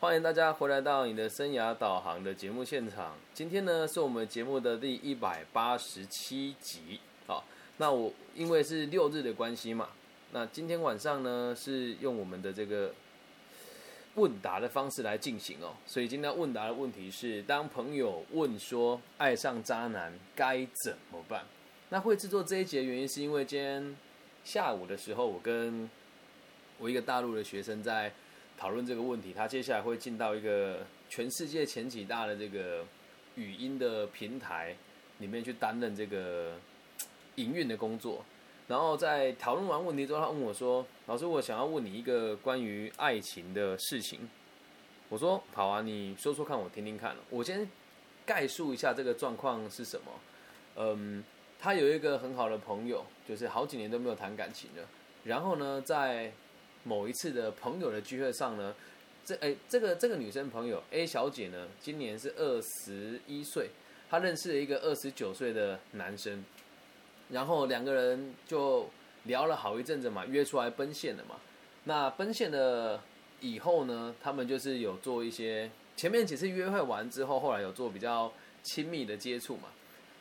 欢迎大家回来到你的生涯导航的节目现场。今天呢，是我们节目的第一百八十七集。好，那我因为是六日的关系嘛，那今天晚上呢是用我们的这个问答的方式来进行哦。所以今天问答的问题是：当朋友问说爱上渣男该怎么办？那会制作这一节的原因是因为今天下午的时候，我跟我一个大陆的学生在。讨论这个问题，他接下来会进到一个全世界前几大的这个语音的平台里面去担任这个营运的工作。然后在讨论完问题之后，他问我说：“老师，我想要问你一个关于爱情的事情。”我说：“好啊，你说说看，我听听看。”我先概述一下这个状况是什么。嗯，他有一个很好的朋友，就是好几年都没有谈感情了。然后呢，在某一次的朋友的聚会上呢，这哎，这个这个女生朋友 A 小姐呢，今年是二十一岁，她认识了一个二十九岁的男生，然后两个人就聊了好一阵子嘛，约出来奔现了嘛。那奔现了以后呢，他们就是有做一些前面几次约会完之后，后来有做比较亲密的接触嘛。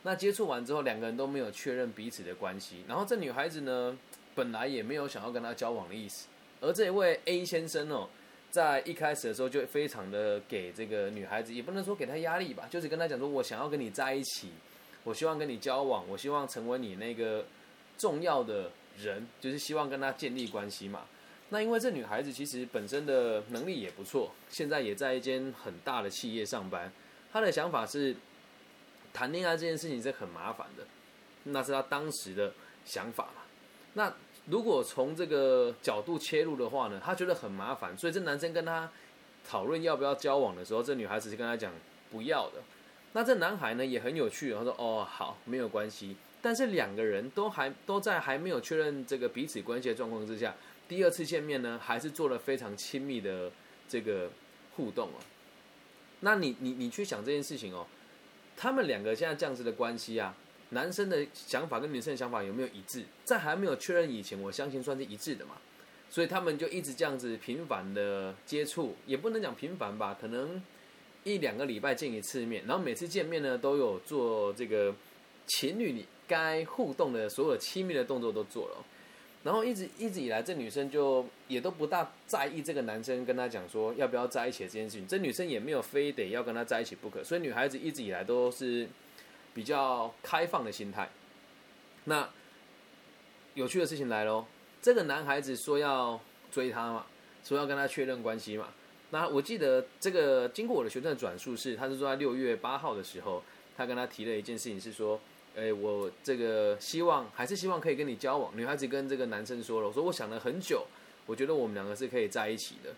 那接触完之后，两个人都没有确认彼此的关系，然后这女孩子呢，本来也没有想要跟他交往的意思。而这一位 A 先生哦，在一开始的时候就非常的给这个女孩子，也不能说给她压力吧，就是跟她讲说，我想要跟你在一起，我希望跟你交往，我希望成为你那个重要的人，就是希望跟她建立关系嘛。那因为这女孩子其实本身的能力也不错，现在也在一间很大的企业上班。她的想法是，谈恋爱这件事情是很麻烦的，那是她当时的想法嘛。那。如果从这个角度切入的话呢，他觉得很麻烦，所以这男生跟他讨论要不要交往的时候，这女孩子就跟他讲不要的。那这男孩呢也很有趣，他说：“哦，好，没有关系。”但是两个人都还都在还没有确认这个彼此关系的状况之下，第二次见面呢，还是做了非常亲密的这个互动哦。那你你你去想这件事情哦，他们两个现在这样子的关系啊。男生的想法跟女生的想法有没有一致？在还没有确认以前，我相信算是一致的嘛。所以他们就一直这样子频繁的接触，也不能讲频繁吧，可能一两个礼拜见一次面，然后每次见面呢都有做这个情侣该互动的所有亲密的动作都做了。然后一直一直以来，这女生就也都不大在意这个男生跟她讲说要不要在一起这件事情。这女生也没有非得要跟他在一起不可，所以女孩子一直以来都是。比较开放的心态，那有趣的事情来喽。这个男孩子说要追她嘛，说要跟她确认关系嘛。那我记得这个经过我的学生的转述是，他是说在六月八号的时候，他跟他提了一件事情，是说，哎，我这个希望还是希望可以跟你交往。女孩子跟这个男生说了，我说我想了很久，我觉得我们两个是可以在一起的。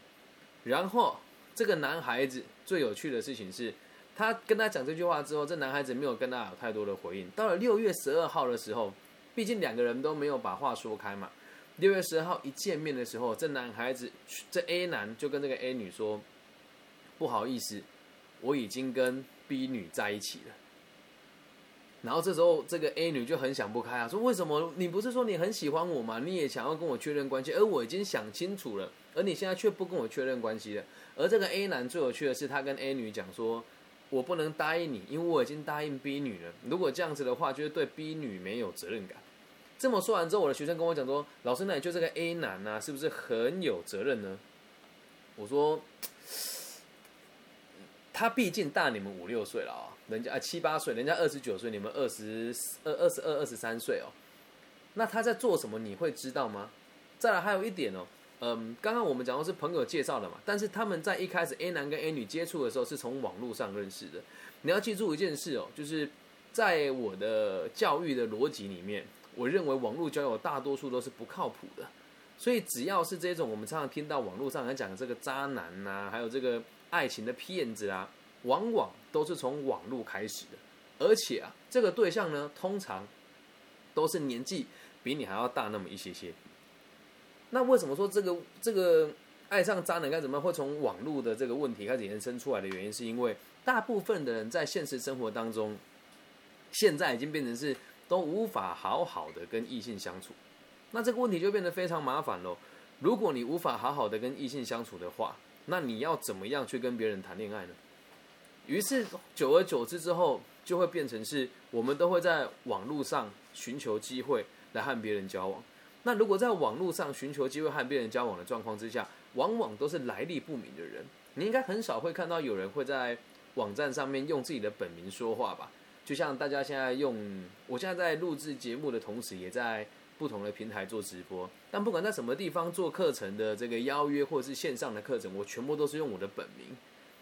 然后这个男孩子最有趣的事情是。他跟他讲这句话之后，这男孩子没有跟他有太多的回应。到了六月十二号的时候，毕竟两个人都没有把话说开嘛。六月十二号一见面的时候，这男孩子这 A 男就跟这个 A 女说：“不好意思，我已经跟 B 女在一起了。”然后这时候这个 A 女就很想不开啊，说：“为什么你不是说你很喜欢我吗？你也想要跟我确认关系，而我已经想清楚了，而你现在却不跟我确认关系了。”而这个 A 男最有趣的是，他跟 A 女讲说。我不能答应你，因为我已经答应 B 女了。如果这样子的话，就是对 B 女没有责任感。这么说完之后，我的学生跟我讲说：“老师，那你就这个 A 男呢，是不是很有责任呢？”我说：“他毕竟大你们五六岁了啊，人家啊七八岁，人家二十九岁，你们二十二、二十二、二十三岁哦。那他在做什么？你会知道吗？再来还有一点哦。”嗯，刚刚我们讲的是朋友介绍的嘛，但是他们在一开始 A 男跟 A 女接触的时候是从网络上认识的。你要记住一件事哦，就是在我的教育的逻辑里面，我认为网络交友大多数都是不靠谱的。所以只要是这种我们常常听到网络上来讲的这个渣男呐，还有这个爱情的骗子啊，往往都是从网络开始的。而且啊，这个对象呢，通常都是年纪比你还要大那么一些些。那为什么说这个这个爱上渣男该怎么会从网络的这个问题开始延伸出来的原因，是因为大部分的人在现实生活当中，现在已经变成是都无法好好的跟异性相处，那这个问题就变得非常麻烦喽。如果你无法好好的跟异性相处的话，那你要怎么样去跟别人谈恋爱呢？于是久而久之之后，就会变成是我们都会在网络上寻求机会来和别人交往。那如果在网络上寻求机会和别人交往的状况之下，往往都是来历不明的人。你应该很少会看到有人会在网站上面用自己的本名说话吧？就像大家现在用，我现在在录制节目的同时，也在不同的平台做直播。但不管在什么地方做课程的这个邀约，或者是线上的课程，我全部都是用我的本名。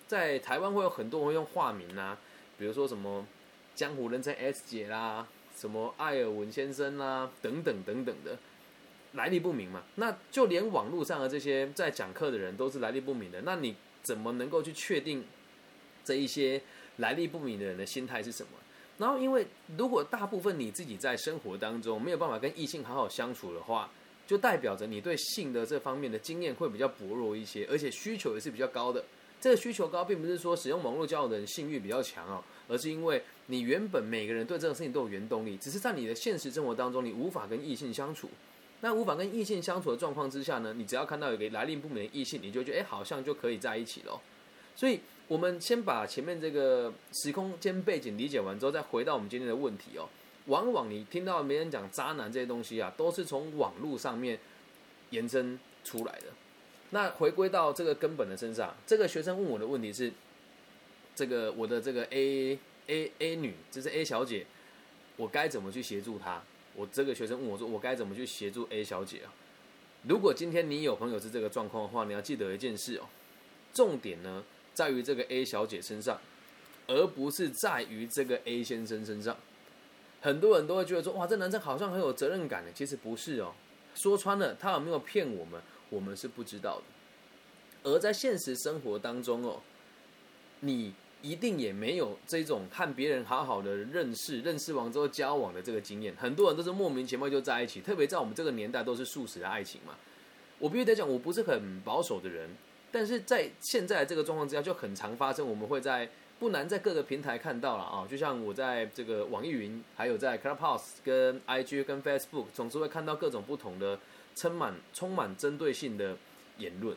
在台湾会有很多人会用化名啊，比如说什么江湖人称 S 姐啦，什么艾尔文先生啦，等等等等的。来历不明嘛，那就连网络上的这些在讲课的人都是来历不明的，那你怎么能够去确定这一些来历不明的人的心态是什么？然后，因为如果大部分你自己在生活当中没有办法跟异性好好相处的话，就代表着你对性的这方面的经验会比较薄弱一些，而且需求也是比较高的。这个需求高，并不是说使用网络交友的人性欲比较强哦，而是因为你原本每个人对这个事情都有原动力，只是在你的现实生活当中，你无法跟异性相处。那无法跟异性相处的状况之下呢，你只要看到有个来历不明的异性，你就觉得哎，好像就可以在一起了。所以，我们先把前面这个时空间背景理解完之后，再回到我们今天的问题哦。往往你听到别人讲渣男这些东西啊，都是从网络上面延伸出来的。那回归到这个根本的身上，这个学生问我的问题是：这个我的这个 A A A 女，就是 A 小姐，我该怎么去协助她？我这个学生问我说：“我该怎么去协助 A 小姐啊？”如果今天你有朋友是这个状况的话，你要记得一件事哦，重点呢在于这个 A 小姐身上，而不是在于这个 A 先生身上。很多人都会觉得说：“哇，这男生好像很有责任感的。”其实不是哦。说穿了，他有没有骗我们，我们是不知道的。而在现实生活当中哦，你。一定也没有这种和别人好好的认识、认识完之后交往的这个经验。很多人都是莫名其妙就在一起，特别在我们这个年代都是素食的爱情嘛。我必须得讲，我不是很保守的人，但是在现在这个状况之下，就很常发生。我们会在不难在各个平台看到了啊，就像我在这个网易云，还有在 Clubhouse、跟 IG、跟 Facebook，总是会看到各种不同的充满充满针对性的言论。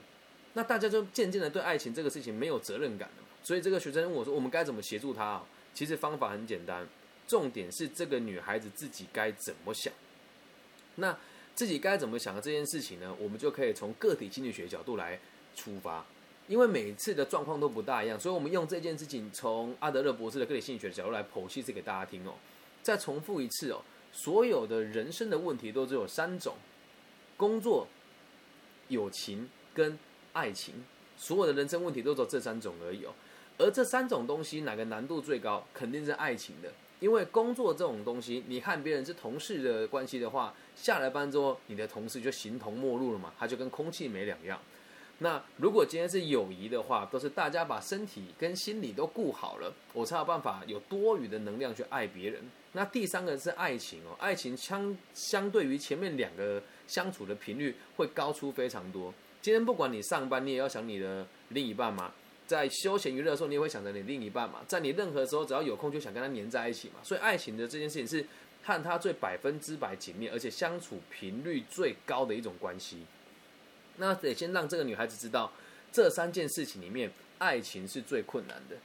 那大家就渐渐的对爱情这个事情没有责任感了。所以这个学生问我说：“我们该怎么协助他啊？”其实方法很简单，重点是这个女孩子自己该怎么想。那自己该怎么想的这件事情呢？我们就可以从个体心理学角度来出发，因为每次的状况都不大一样，所以我们用这件事情从阿德勒博士的个体心理学角度来剖析，这给大家听哦。再重复一次哦，所有的人生的问题都只有三种：工作、友情跟爱情。所有的人生问题都只有这三种而已哦。而这三种东西哪个难度最高？肯定是爱情的，因为工作这种东西，你和别人是同事的关系的话，下了班之后，你的同事就形同陌路了嘛，他就跟空气没两样。那如果今天是友谊的话，都是大家把身体跟心理都顾好了，我才有办法有多余的能量去爱别人。那第三个是爱情哦，爱情相相对于前面两个相处的频率会高出非常多。今天不管你上班，你也要想你的另一半嘛。在休闲娱乐的时候，你也会想着你另一半嘛。在你任何时候，只要有空，就想跟他黏在一起嘛。所以，爱情的这件事情是和他最百分之百紧密，而且相处频率最高的一种关系。那得先让这个女孩子知道，这三件事情里面，爱情是最困难的。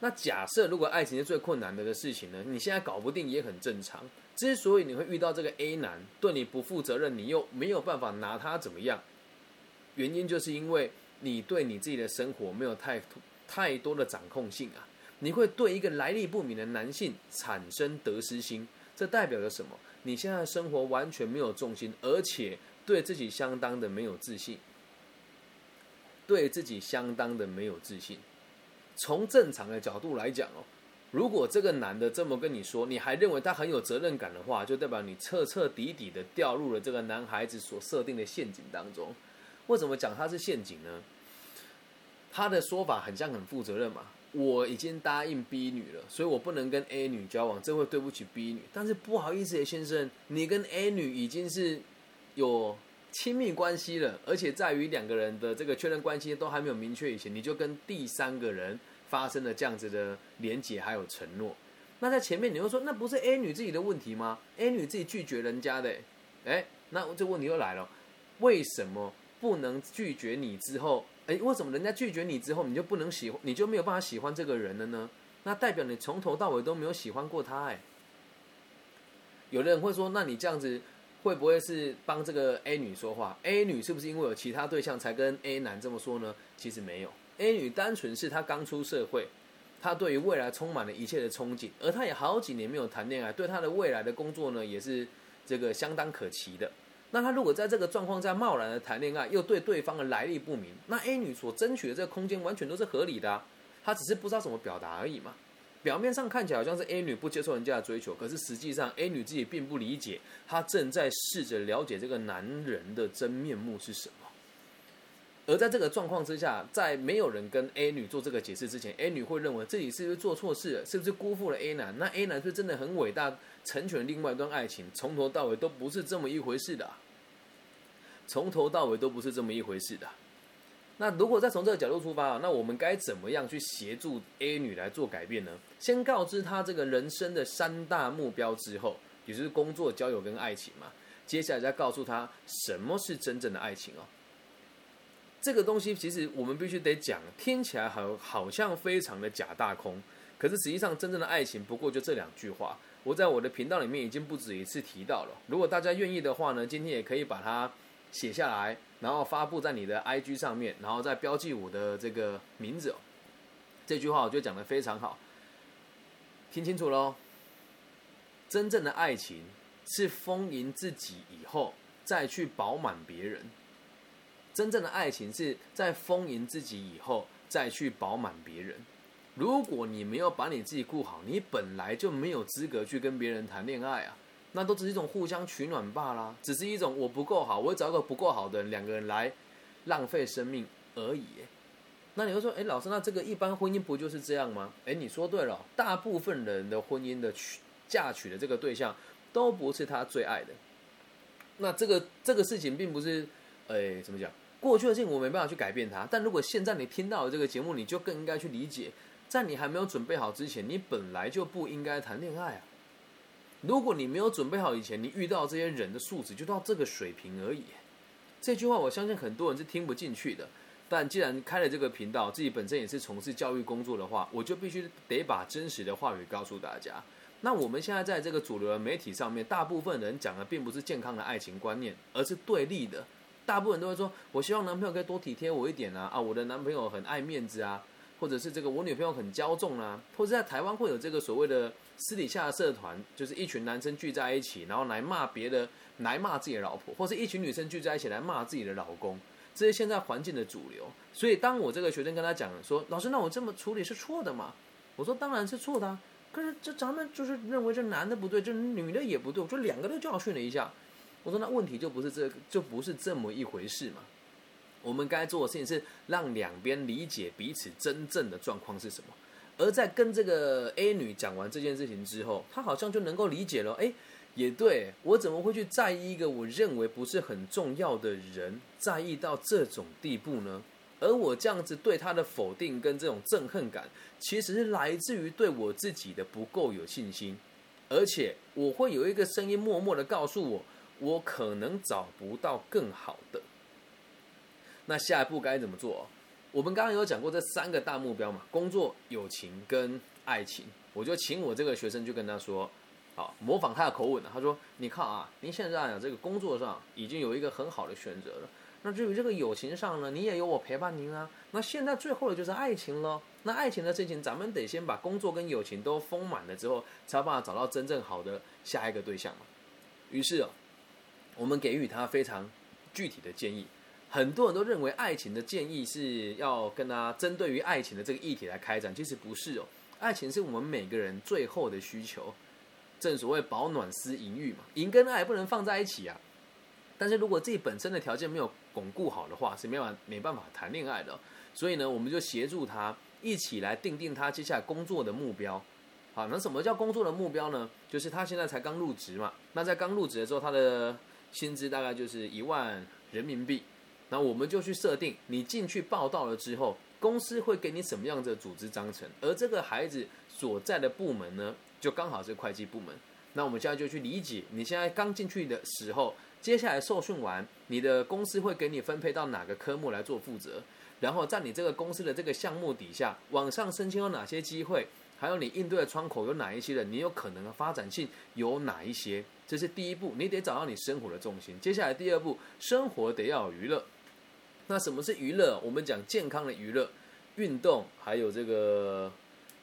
那假设如果爱情是最困难的的事情呢？你现在搞不定也很正常。之所以你会遇到这个 A 男对你不负责任，你又没有办法拿他怎么样，原因就是因为。你对你自己的生活没有太太多的掌控性啊！你会对一个来历不明的男性产生得失心，这代表着什么？你现在生活完全没有重心，而且对自己相当的没有自信，对自己相当的没有自信。从正常的角度来讲哦，如果这个男的这么跟你说，你还认为他很有责任感的话，就代表你彻彻底底的掉入了这个男孩子所设定的陷阱当中。为什么讲它是陷阱呢？他的说法很像很负责任嘛。我已经答应 B 女了，所以我不能跟 A 女交往，这会对不起 B 女。但是不好意思，先生，你跟 A 女已经是有亲密关系了，而且在于两个人的这个确认关系都还没有明确以前，你就跟第三个人发生了这样子的连结还有承诺。那在前面你会说，那不是 A 女自己的问题吗？A 女自己拒绝人家的，哎，那这问题又来了，为什么？不能拒绝你之后，哎，为什么人家拒绝你之后，你就不能喜欢，你就没有办法喜欢这个人了呢？那代表你从头到尾都没有喜欢过他哎。有的人会说，那你这样子会不会是帮这个 A 女说话？A 女是不是因为有其他对象才跟 A 男这么说呢？其实没有，A 女单纯是她刚出社会，她对于未来充满了一切的憧憬，而她也好几年没有谈恋爱，对她的未来的工作呢也是这个相当可期的。那他如果在这个状况下贸然的谈恋爱，又对对方的来历不明，那 A 女所争取的这个空间完全都是合理的，啊她只是不知道怎么表达而已嘛。表面上看起来好像是 A 女不接受人家的追求，可是实际上 A 女自己并不理解，她正在试着了解这个男人的真面目是什么。而在这个状况之下，在没有人跟 A 女做这个解释之前，A 女会认为自己是不是做错事了，是不是辜负了 A 男？那 A 男是真的很伟大，成全另外一段爱情，从头到尾都不是这么一回事的，从头到尾都不是这么一回事的。那如果再从这个角度出发，那我们该怎么样去协助 A 女来做改变呢？先告知她这个人生的三大目标之后，也就是工作、交友跟爱情嘛。接下来再告诉她什么是真正的爱情哦。这个东西其实我们必须得讲，听起来好好像非常的假大空，可是实际上真正的爱情不过就这两句话。我在我的频道里面已经不止一次提到了。如果大家愿意的话呢，今天也可以把它写下来。然后发布在你的 IG 上面，然后再标记我的这个名字哦。这句话我觉得讲的非常好，听清楚喽。真正的爱情是丰盈自己以后再去饱满别人。真正的爱情是在丰盈自己以后再去饱满别人。如果你没有把你自己顾好，你本来就没有资格去跟别人谈恋爱啊。那都只是一种互相取暖罢了，只是一种我不够好，我找一个不够好的人，两个人来浪费生命而已。那你会说，哎，老师，那这个一般婚姻不就是这样吗？哎，你说对了，大部分人的婚姻的娶嫁娶的这个对象都不是他最爱的。那这个这个事情并不是，哎，怎么讲？过去的事情我没办法去改变它，但如果现在你听到了这个节目，你就更应该去理解，在你还没有准备好之前，你本来就不应该谈恋爱啊。如果你没有准备好以前，你遇到这些人的素质就到这个水平而已。这句话我相信很多人是听不进去的。但既然开了这个频道，自己本身也是从事教育工作的话，我就必须得把真实的话语告诉大家。那我们现在在这个主流的媒体上面，大部分人讲的并不是健康的爱情观念，而是对立的。大部分都会说：“我希望男朋友可以多体贴我一点啊！啊，我的男朋友很爱面子啊，或者是这个我女朋友很骄纵啊，或者在台湾会有这个所谓的。”私底下的社团就是一群男生聚在一起，然后来骂别的，来骂自己的老婆，或是一群女生聚在一起来骂自己的老公，这是现在环境的主流。所以当我这个学生跟他讲说：“老师，那我这么处理是错的吗？”我说：“当然是错的。”可是这咱们就是认为这男的不对，这女的也不对，我说两个都教训了一下。我说：“那问题就不是这个，就不是这么一回事嘛。我们该做的事情是让两边理解彼此真正的状况是什么。”而在跟这个 A 女讲完这件事情之后，她好像就能够理解了。哎，也对我怎么会去在意一个我认为不是很重要的人，在意到这种地步呢？而我这样子对他的否定跟这种憎恨感，其实是来自于对我自己的不够有信心，而且我会有一个声音默默的告诉我，我可能找不到更好的。那下一步该怎么做？我们刚刚有讲过这三个大目标嘛，工作、友情跟爱情。我就请我这个学生就跟他说，好，模仿他的口吻。他说：“你看啊，您现在啊这个工作上已经有一个很好的选择了。那至于这个友情上呢，你也有我陪伴您啊。那现在最后的就是爱情了。那爱情的事情，咱们得先把工作跟友情都丰满了之后，才有办法找到真正好的下一个对象嘛。于是哦，我们给予他非常具体的建议。”很多人都认为爱情的建议是要跟他针对于爱情的这个议题来开展，其实不是哦。爱情是我们每个人最后的需求，正所谓保暖思淫欲嘛，淫跟爱不能放在一起啊。但是如果自己本身的条件没有巩固好的话，是没办法没办法谈恋爱的。所以呢，我们就协助他一起来定定他接下来工作的目标。好，那什么叫工作的目标呢？就是他现在才刚入职嘛，那在刚入职的时候，他的薪资大概就是一万人民币。那我们就去设定，你进去报道了之后，公司会给你什么样的组织章程？而这个孩子所在的部门呢，就刚好是会计部门。那我们现在就去理解，你现在刚进去的时候，接下来受训完，你的公司会给你分配到哪个科目来做负责？然后在你这个公司的这个项目底下往上升迁有哪些机会，还有你应对的窗口有哪一些人，你有可能的发展性有哪一些，这是第一步，你得找到你生活的重心。接下来第二步，生活得要有娱乐。那什么是娱乐？我们讲健康的娱乐，运动，还有这个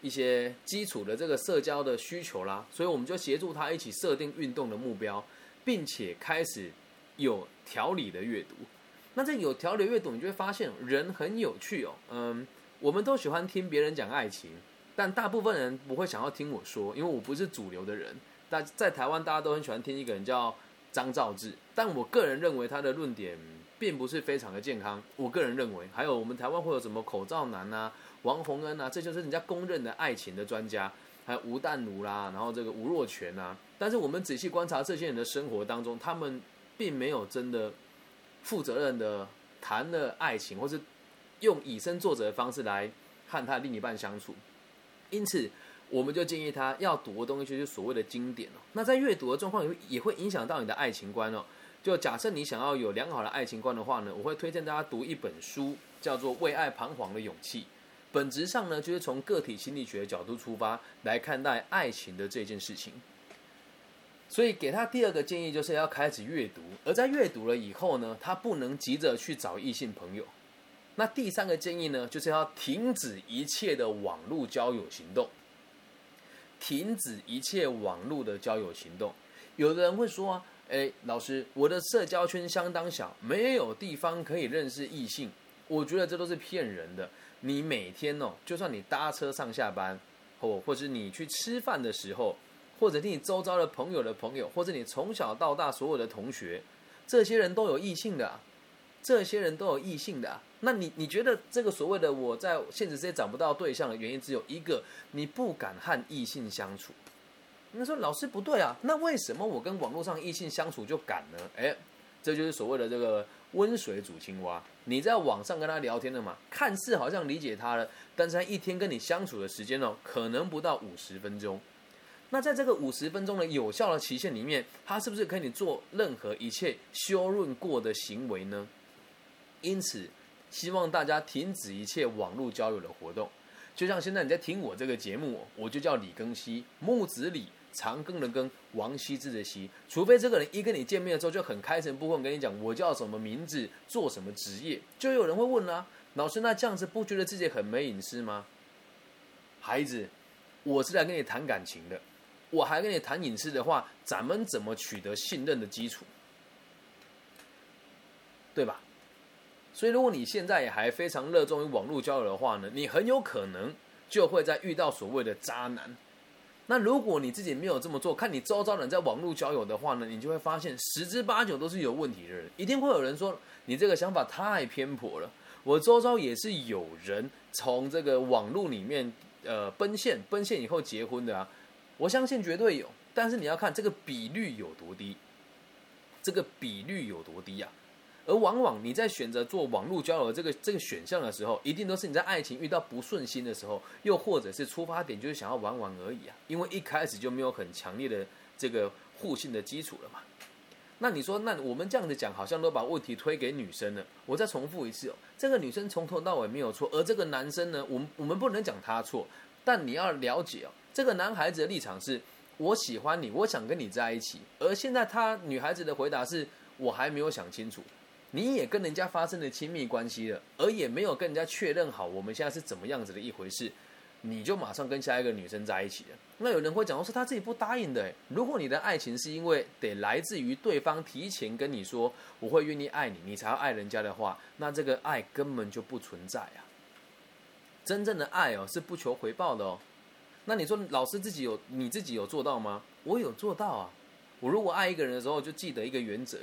一些基础的这个社交的需求啦。所以我们就协助他一起设定运动的目标，并且开始有条理的阅读。那这有条理阅读，你就会发现人很有趣哦。嗯，我们都喜欢听别人讲爱情，但大部分人不会想要听我说，因为我不是主流的人。但在台湾，大家都很喜欢听一个人叫张兆志，但我个人认为他的论点。并不是非常的健康，我个人认为，还有我们台湾会有什么口罩男啊、王洪恩啊，这就是人家公认的爱情的专家，还有吴淡如啦，然后这个吴若权啊。但是我们仔细观察这些人的生活当中，他们并没有真的负责任的谈了爱情，或是用以身作则的方式来和他另一半相处。因此，我们就建议他要读的东西就是所谓的经典哦。那在阅读的状况也会也会影响到你的爱情观哦。就假设你想要有良好的爱情观的话呢，我会推荐大家读一本书，叫做《为爱彷徨的勇气》。本质上呢，就是从个体心理学的角度出发来看待爱情的这件事情。所以给他第二个建议，就是要开始阅读。而在阅读了以后呢，他不能急着去找异性朋友。那第三个建议呢，就是要停止一切的网络交友行动。停止一切网络的交友行动。有的人会说啊。哎，老师，我的社交圈相当小，没有地方可以认识异性。我觉得这都是骗人的。你每天哦，就算你搭车上下班，或或者你去吃饭的时候，或者你周遭的朋友的朋友，或者你从小到大所有的同学，这些人都有异性的，这些人都有异性的啊。那你你觉得这个所谓的我在现实世界找不到对象的原因只有一个，你不敢和异性相处。那说老师不对啊，那为什么我跟网络上异性相处就敢呢？哎，这就是所谓的这个温水煮青蛙。你在网上跟他聊天的嘛，看似好像理解他了，但是他一天跟你相处的时间哦，可能不到五十分钟。那在这个五十分钟的有效的期限里面，他是不是可以做任何一切修润过的行为呢？因此，希望大家停止一切网络交友的活动。就像现在你在听我这个节目，我就叫李庚希，木子李。长庚的庚，王羲之的羲，除非这个人一跟你见面的时候就很开诚布公跟你讲我叫什么名字，做什么职业，就有人会问啦，老师那这样子不觉得自己很没隐私吗？孩子，我是来跟你谈感情的，我还跟你谈隐私的话，咱们怎么取得信任的基础？对吧？所以如果你现在也还非常热衷于网络交友的话呢，你很有可能就会在遇到所谓的渣男。那如果你自己没有这么做，看你周遭人在网络交友的话呢，你就会发现十之八九都是有问题的人。一定会有人说你这个想法太偏颇了。我周遭也是有人从这个网络里面呃奔现，奔现以后结婚的啊。我相信绝对有，但是你要看这个比率有多低，这个比率有多低呀？而往往你在选择做网络交友这个这个选项的时候，一定都是你在爱情遇到不顺心的时候，又或者是出发点就是想要玩玩而已啊。因为一开始就没有很强烈的这个互信的基础了嘛。那你说，那我们这样子讲，好像都把问题推给女生了。我再重复一次哦，这个女生从头到尾没有错，而这个男生呢，我们我们不能讲他错，但你要了解哦，这个男孩子的立场是，我喜欢你，我想跟你在一起。而现在他女孩子的回答是，我还没有想清楚。你也跟人家发生了亲密关系了，而也没有跟人家确认好我们现在是怎么样子的一回事，你就马上跟下一个女生在一起了。那有人会讲说他自己不答应的。如果你的爱情是因为得来自于对方提前跟你说我会愿意爱你，你才要爱人家的话，那这个爱根本就不存在啊。真正的爱哦是不求回报的哦。那你说老师自己有你自己有做到吗？我有做到啊。我如果爱一个人的时候，就记得一个原则。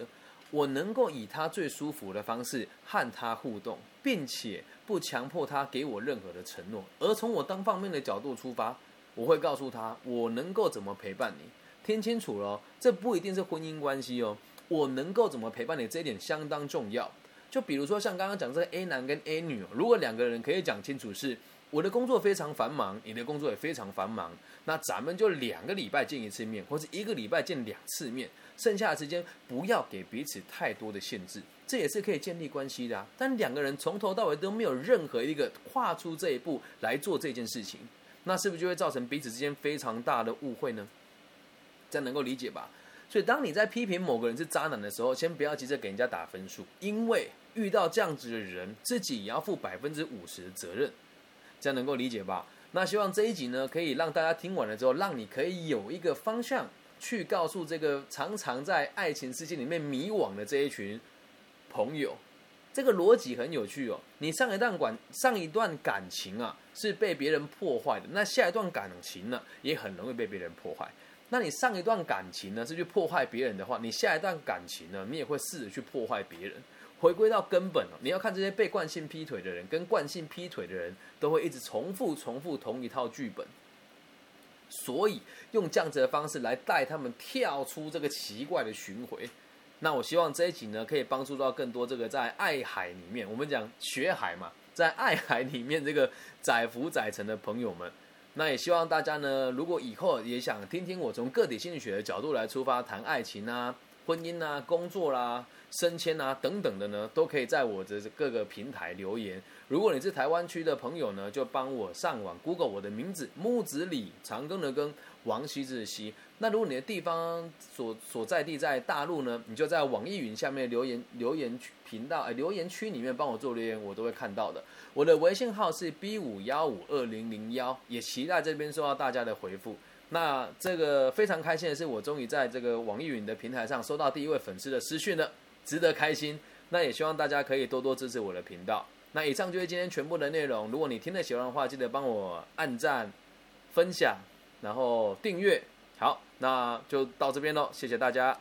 我能够以他最舒服的方式和他互动，并且不强迫他给我任何的承诺，而从我单方面的角度出发，我会告诉他我能够怎么陪伴你。听清楚了，这不一定是婚姻关系哦。我能够怎么陪伴你，这一点相当重要。就比如说像刚刚讲这个 A 男跟 A 女，如果两个人可以讲清楚是，我的工作非常繁忙，你的工作也非常繁忙，那咱们就两个礼拜见一次面，或者一个礼拜见两次面，剩下的时间不要给彼此太多的限制，这也是可以建立关系的啊。但两个人从头到尾都没有任何一个跨出这一步来做这件事情，那是不是就会造成彼此之间非常大的误会呢？这样能够理解吧？所以当你在批评某个人是渣男的时候，先不要急着给人家打分数，因为遇到这样子的人，自己也要负百分之五十的责任。这样能够理解吧？那希望这一集呢，可以让大家听完了之后，让你可以有一个方向，去告诉这个常常在爱情世界里面迷惘的这一群朋友，这个逻辑很有趣哦。你上一段感上一段感情啊，是被别人破坏的，那下一段感情呢，也很容易被别人破坏。那你上一段感情呢是去破坏别人的话，你下一段感情呢，你也会试着去破坏别人。回归到根本哦，你要看这些被惯性劈腿的人跟惯性劈腿的人，都会一直重复重复同一套剧本。所以用这样子的方式来带他们跳出这个奇怪的循环。那我希望这一集呢，可以帮助到更多这个在爱海里面，我们讲学海嘛，在爱海里面这个载浮载沉的朋友们。那也希望大家呢，如果以后也想听听我从个体心理学的角度来出发谈爱情啊、婚姻啊、工作啦、升迁啊等等的呢，都可以在我的各个平台留言。如果你是台湾区的朋友呢，就帮我上网 Google 我的名字木子李长庚的庚王羲之的羲。那如果你的地方所所在地在大陆呢，你就在网易云下面留言留言区频道哎留言区里面帮我做留言，我都会看到的。我的微信号是 B 五幺五二零零幺，也期待这边收到大家的回复。那这个非常开心的是，我终于在这个网易云的平台上收到第一位粉丝的私讯了，值得开心。那也希望大家可以多多支持我的频道。那以上就是今天全部的内容。如果你听得喜欢的话，记得帮我按赞、分享，然后订阅。好，那就到这边喽，谢谢大家。